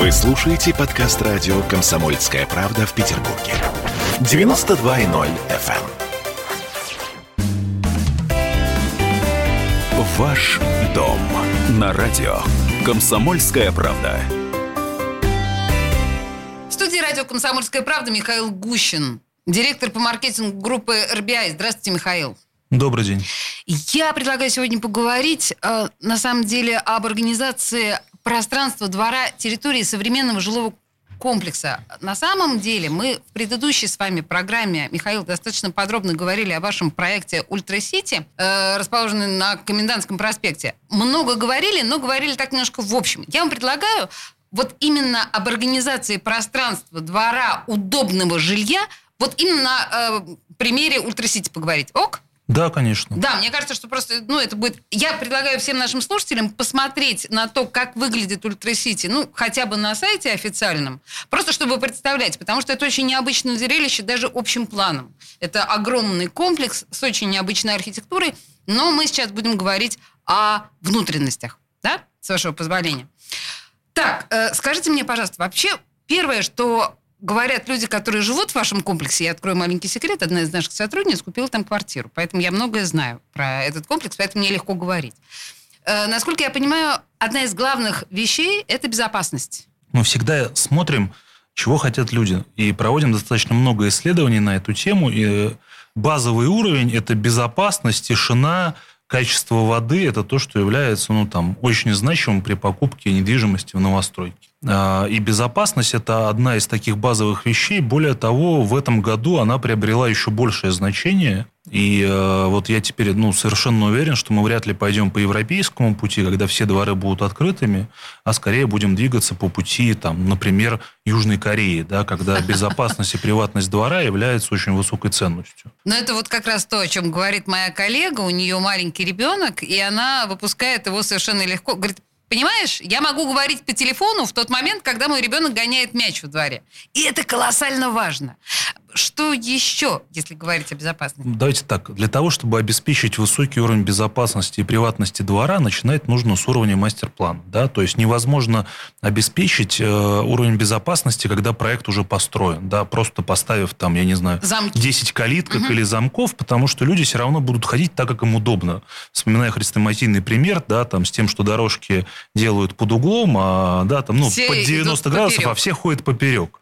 Вы слушаете подкаст радио «Комсомольская правда» в Петербурге. 92.0 FM. эм. Ваш дом на радио «Комсомольская правда». В студии радио «Комсомольская правда» Михаил Гущин, директор по маркетингу группы RBI. Здравствуйте, Михаил. Добрый день. Я предлагаю сегодня поговорить, э, на самом деле, об организации пространства, двора, территории современного жилого комплекса. На самом деле мы в предыдущей с вами программе, Михаил, достаточно подробно говорили о вашем проекте Ultra City, э, расположенный на Комендантском проспекте. Много говорили, но говорили так немножко в общем. Я вам предлагаю вот именно об организации пространства, двора, удобного жилья, вот именно на э, примере Ultra City поговорить. Ок? Да, конечно. Да, мне кажется, что просто, ну, это будет... Я предлагаю всем нашим слушателям посмотреть на то, как выглядит Ultra City, ну, хотя бы на сайте официальном, просто чтобы представлять, потому что это очень необычное зрелище даже общим планом. Это огромный комплекс с очень необычной архитектурой, но мы сейчас будем говорить о внутренностях, да, с вашего позволения. Так, э, скажите мне, пожалуйста, вообще первое, что говорят люди, которые живут в вашем комплексе, я открою маленький секрет, одна из наших сотрудниц купила там квартиру, поэтому я многое знаю про этот комплекс, поэтому мне легко говорить. Э, насколько я понимаю, одна из главных вещей – это безопасность. Мы всегда смотрим, чего хотят люди, и проводим достаточно много исследований на эту тему, и базовый уровень – это безопасность, тишина, качество воды – это то, что является ну, там, очень значимым при покупке недвижимости в новостройке. А, и безопасность – это одна из таких базовых вещей. Более того, в этом году она приобрела еще большее значение. И э, вот я теперь ну, совершенно уверен, что мы вряд ли пойдем по европейскому пути, когда все дворы будут открытыми, а скорее будем двигаться по пути, там, например, Южной Кореи, да, когда безопасность и приватность двора является очень высокой ценностью. Но это вот как раз то, о чем говорит моя коллега. У нее маленький ребенок, и она выпускает его совершенно легко. Говорит, Понимаешь, я могу говорить по телефону в тот момент, когда мой ребенок гоняет мяч во дворе. И это колоссально важно. Что еще, если говорить о безопасности? Давайте так. Для того, чтобы обеспечить высокий уровень безопасности и приватности двора, начинать нужно с уровня мастер-плана. Да? То есть невозможно обеспечить э, уровень безопасности, когда проект уже построен. Да? Просто поставив там, я не знаю, Замки. 10 калиток угу. или замков, потому что люди все равно будут ходить так, как им удобно. Вспоминая хрестоматийный пример, да, там, с тем, что дорожки делают под углом, а да, там, ну, Все под 90 градусов, поперек. а все ходят поперек.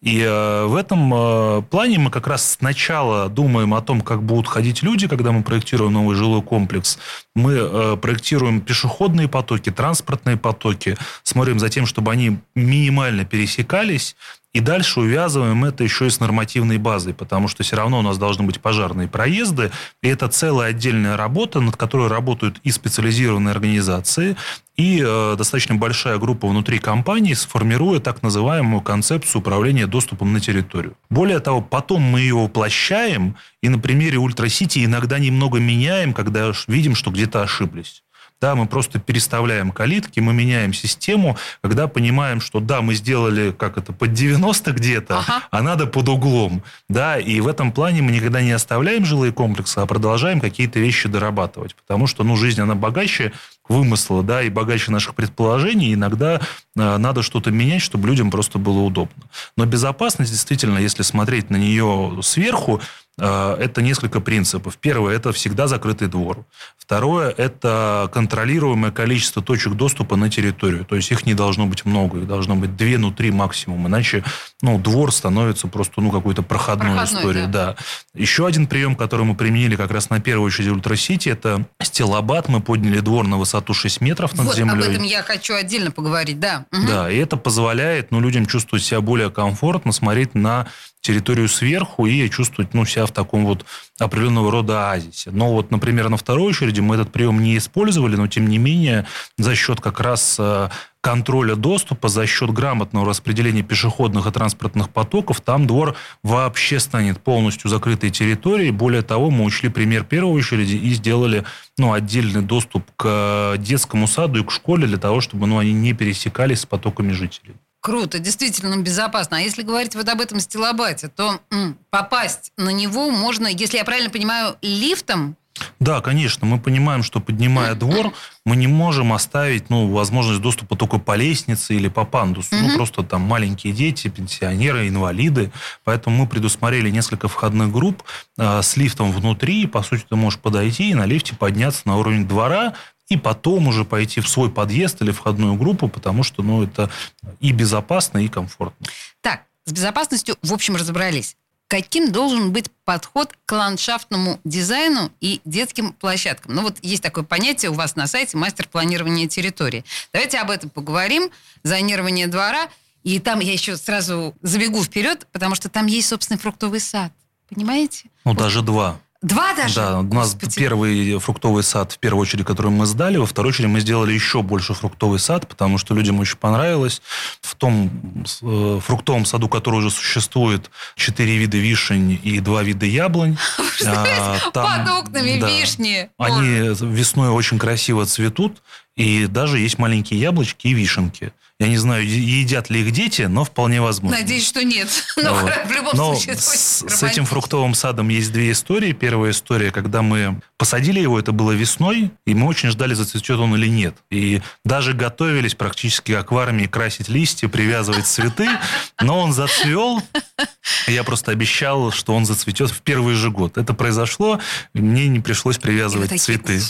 И э, в этом э, плане мы как раз сначала думаем о том, как будут ходить люди, когда мы проектируем новый жилой комплекс. Мы э, проектируем пешеходные потоки, транспортные потоки, смотрим за тем, чтобы они минимально пересекались, и дальше увязываем это еще и с нормативной базой, потому что все равно у нас должны быть пожарные проезды, и это целая отдельная работа, над которой работают и специализированные организации, и э, достаточно большая группа внутри компании сформирует так называемую концепцию управления доступом на территорию. Более того, потом мы ее воплощаем, и на примере Ultra City иногда немного меняем, когда видим, что где-то ошиблись. Да, мы просто переставляем калитки, мы меняем систему, когда понимаем, что да, мы сделали как это под 90 где-то, Ага. а надо под углом. Да, и в этом плане мы никогда не оставляем жилые комплексы, а продолжаем какие-то вещи дорабатывать. Потому что ну, жизнь, она богаче вымысла, да, и богаче наших предположений. Иногда э, надо что-то менять, чтобы людям просто было удобно. Но безопасность, действительно, если смотреть на нее сверху, это несколько принципов. Первое – это всегда закрытый двор. Второе – это контролируемое количество точек доступа на территорию. То есть их не должно быть много, их должно быть две, ну три максимум. Иначе ну, двор становится просто ну, какой-то проходной, Проходной, историей. да. Да. Еще один прием, который мы применили как раз на первую очередь в Ultra City, это стилобат. Мы подняли двор на высоту 6 метров над вот землей. об этом я хочу отдельно поговорить, да. Мгм. Да, и это позволяет ну, людям чувствовать себя более комфортно, смотреть на территорию сверху и чувствовать ну, себя в таком вот определенного рода оазисе. Но вот, например, на второй очереди мы этот прием не использовали, но тем не менее за счет как раз э, контроля доступа, за счет грамотного распределения пешеходных и транспортных потоков, там двор вообще станет полностью закрытой территорией. Более того, мы учли пример первой очереди и сделали ну, отдельный доступ к детскому саду и к школе для того, чтобы ну, они не пересекались с потоками жителей. Круто, действительно безопасно. А если говорить вот об этом стилобате, то м, попасть на него можно, если я правильно понимаю, лифтом Да, конечно. Мы понимаем, что поднимая двор, мы не можем оставить ну, возможность доступа только по лестнице или по пандусу. Ну, просто там маленькие дети, пенсионеры, инвалиды. Поэтому мы предусмотрели несколько входных групп э, с лифтом внутри. По сути, ты можешь подойти и на лифте подняться на уровень двора и потом уже пойти в свой подъезд или входную группу, потому что ну, это и безопасно, и комфортно. Так, с безопасностью, в общем, разобрались каким должен быть подход к ландшафтному дизайну и детским площадкам. Ну вот есть такое понятие у вас на сайте мастер планирования территории. Давайте об этом поговорим. Зонирование двора. И там я еще сразу забегу вперед, потому что там есть собственный фруктовый сад. Понимаете? Ну, вот. даже два. Два даже? Да, у нас Господи. первый фруктовый сад, в первую очередь, который мы сдали. Во второй очередь мы сделали еще больше фруктовый сад, потому что людям очень понравилось. В том э, фруктовом саду, который уже существует, четыре вида вишень и два вида яблонь. А, там, Под окнами да, вишни. Они весной очень красиво цветут. И даже есть маленькие яблочки и вишенки. Я не знаю, едят ли их дети, но вполне возможно. Надеюсь, что нет. Но вот. в любом но случае с, с этим фруктовым садом есть две истории. Первая история, когда мы посадили его, это было весной, и мы очень ждали, зацветет он или нет. И даже готовились практически аквариуме красить листья, привязывать цветы, но он зацвел. Я просто обещал, что он зацветет в первый же год. Это произошло, мне не пришлось привязывать цветы.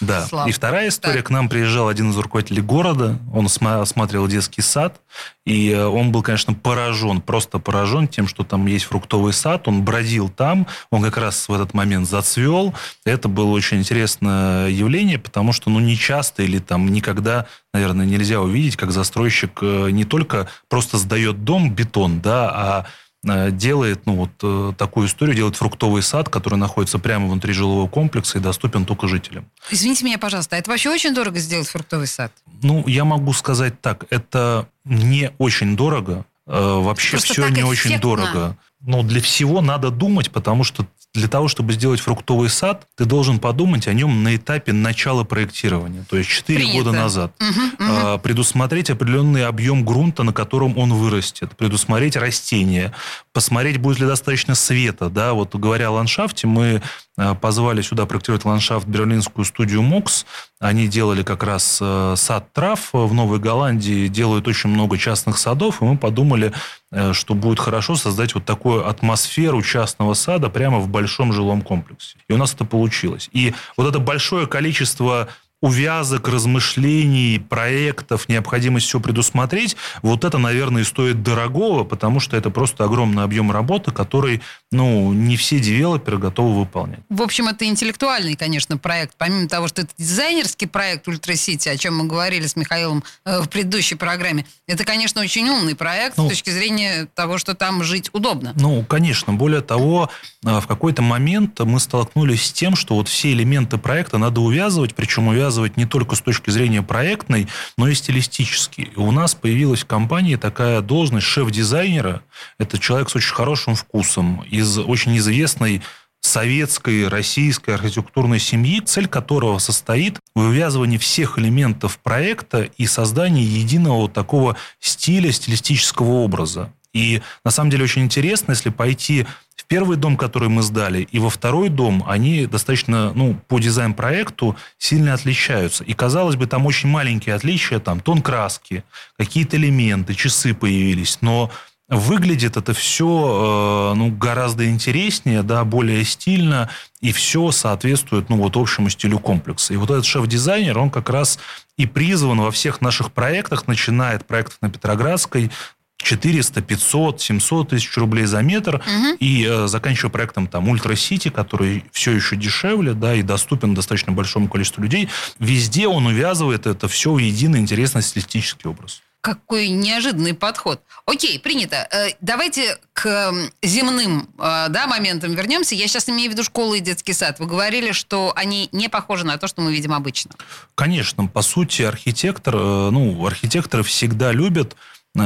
Да. Слава. И вторая история. Так. К нам приезжал один из руководителей города. Он осматривал детский сад. И э, он был, конечно, поражен, просто поражен тем, что там есть фруктовый сад. Он бродил там. Он как раз в этот момент зацвел. Это было очень интересное явление, потому что, ну, не часто или там никогда, наверное, нельзя увидеть, как застройщик э, не только просто сдает дом, бетон, да, а Э, делает ну, вот такую историю, делает фруктовый сад, который находится прямо внутри жилого комплекса и доступен только жителям. Извините меня, пожалуйста, а это вообще очень дорого сделать фруктовый сад? Ну, я могу сказать так, это не очень дорого. Э, вообще Просто все не эффектно. очень дорого. Но для всего надо думать, потому что для того, чтобы сделать фруктовый сад, ты должен подумать о нем на этапе начала проектирования, то есть 4 Принято. года назад. Угу, угу. Предусмотреть определенный объем грунта, на котором он вырастет, предусмотреть растения, посмотреть, будет ли достаточно света. Да? Вот говоря о ландшафте, мы а, позвали сюда проектировать ландшафт берлинскую студию МОКС. Они делали как раз э, сад трав в Новой Голландии, делают очень много частных садов, и мы подумали, э, что будет хорошо создать вот такую атмосферу частного сада прямо в большом жилом комплексе. И у нас это получилось. И вот это большое количество увязок, размышлений, проектов, необходимость все предусмотреть, вот это, наверное, и стоит дорогого, потому что это просто огромный объем работы, который, ну, не все девелоперы готовы выполнять. В общем, это интеллектуальный, конечно, проект. Помимо того, что это дизайнерский проект Ultra City, о чем мы говорили с Михаилом э, в предыдущей программе, это, конечно, очень умный проект ну, с точки зрения того, что там жить удобно. Ну, конечно. Более того, э, в какой-то момент мы столкнулись с тем, что вот все элементы проекта надо увязывать, причем увязывать связывать не только с точки зрения проектной, но и стилистически. И у нас появилась в компании такая должность шеф-дизайнера. Это человек с очень хорошим вкусом, из очень известной советской, российской архитектурной семьи, цель которого состоит в вывязывании всех элементов проекта и создании единого такого стиля, стилистического образа. И на самом деле очень интересно, если пойти в первый дом, который мы сдали, и во второй дом, они достаточно, ну, по дизайн-проекту сильно отличаются. И, казалось бы, там очень маленькие отличия, там тон краски, какие-то элементы, часы появились, но Выглядит это все э, ну, гораздо интереснее, да, более стильно, и все соответствует ну, вот, общему стилю комплекса. И вот этот шеф-дизайнер, он как раз и призван во всех наших проектах, начиная от проектов на Петроградской, 400, 500, 700 тысяч рублей за метр. Угу. И э, заканчивая проектом там Ультра Сити, который все еще дешевле, да, и доступен достаточно большому количеству людей, везде он увязывает это все в единый интересный стилистический образ. Какой неожиданный подход. Окей, принято. Э, давайте к земным э, да, моментам вернемся. Я сейчас имею в виду школы и детский сад. Вы говорили, что они не похожи на то, что мы видим обычно. Конечно. По сути, архитектор, э, ну, архитекторы всегда любят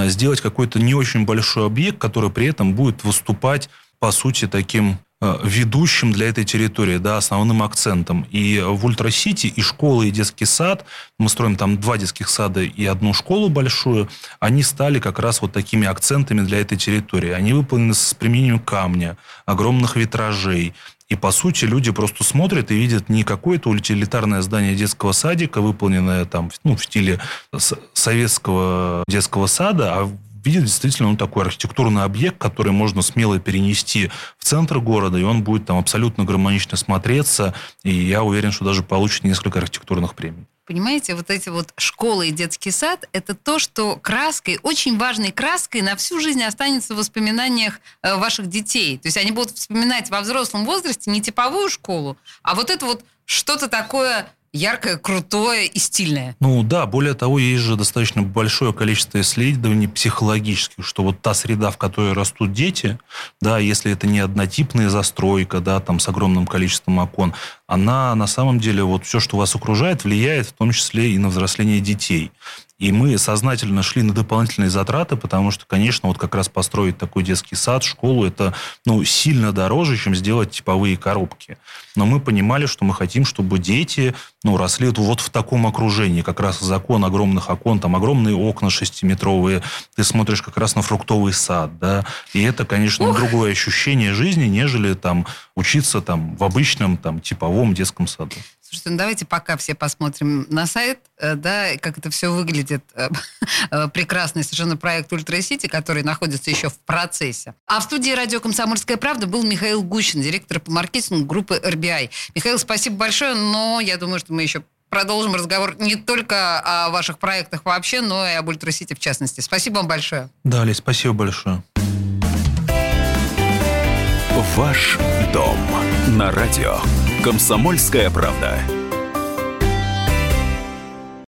сделать какой-то не очень большой объект, который при этом будет выступать, по сути, таким э, ведущим для этой территории, да, основным акцентом. И в Ultra City и школы, и детский сад, мы строим там два детских сада и одну школу большую, они стали как раз вот такими акцентами для этой территории. Они выполнены с применением камня, огромных витражей. И, по сути, люди просто смотрят и видят не какое-то утилитарное здание детского садика, выполненное там ну, в стиле советского детского сада, а видят действительно ну, такой архитектурный объект, который можно смело перенести в центр города, и он будет там абсолютно гармонично смотреться, и я уверен, что даже получит несколько архитектурных премий. Понимаете, вот эти вот школы и детский сад – это то, что краской, очень важной краской на всю жизнь останется в воспоминаниях э, ваших детей. То есть они будут вспоминать во взрослом возрасте не типовую школу, а вот это вот что-то такое яркое, крутое и стильное. Ну да, более того, есть же достаточно большое количество исследований психологических, что вот та среда, в которой растут дети, да, если это не однотипная застройка, да, там с огромным количеством окон, она на самом деле, вот все, что вас окружает, влияет в том числе и на взросление детей. И мы сознательно шли на дополнительные затраты, потому что, конечно, вот как раз построить такой детский сад, школу, это ну, сильно дороже, чем сделать типовые коробки. Но мы понимали, что мы хотим, чтобы дети ну, росли вот в таком окружении. Как раз закон огромных окон, там огромные окна шестиметровые, ты смотришь как раз на фруктовый сад, да, и это, конечно, Ух. другое ощущение жизни, нежели там учиться там в обычном там типовом детском саду. Слушайте, ну давайте пока все посмотрим на сайт, э, да, как это все выглядит. Э, э, прекрасный совершенно проект Ultra City, который находится еще в процессе. А в студии радио «Комсомольская правда» был Михаил Гущин, директор по маркетингу группы RBI. Михаил, спасибо большое, но я думаю, что мы еще продолжим разговор не только о ваших проектах вообще, но и об Ultra City в частности. Спасибо вам большое. Да, Лесь, спасибо большое. Ваш дом на радио. Комсомольская правда.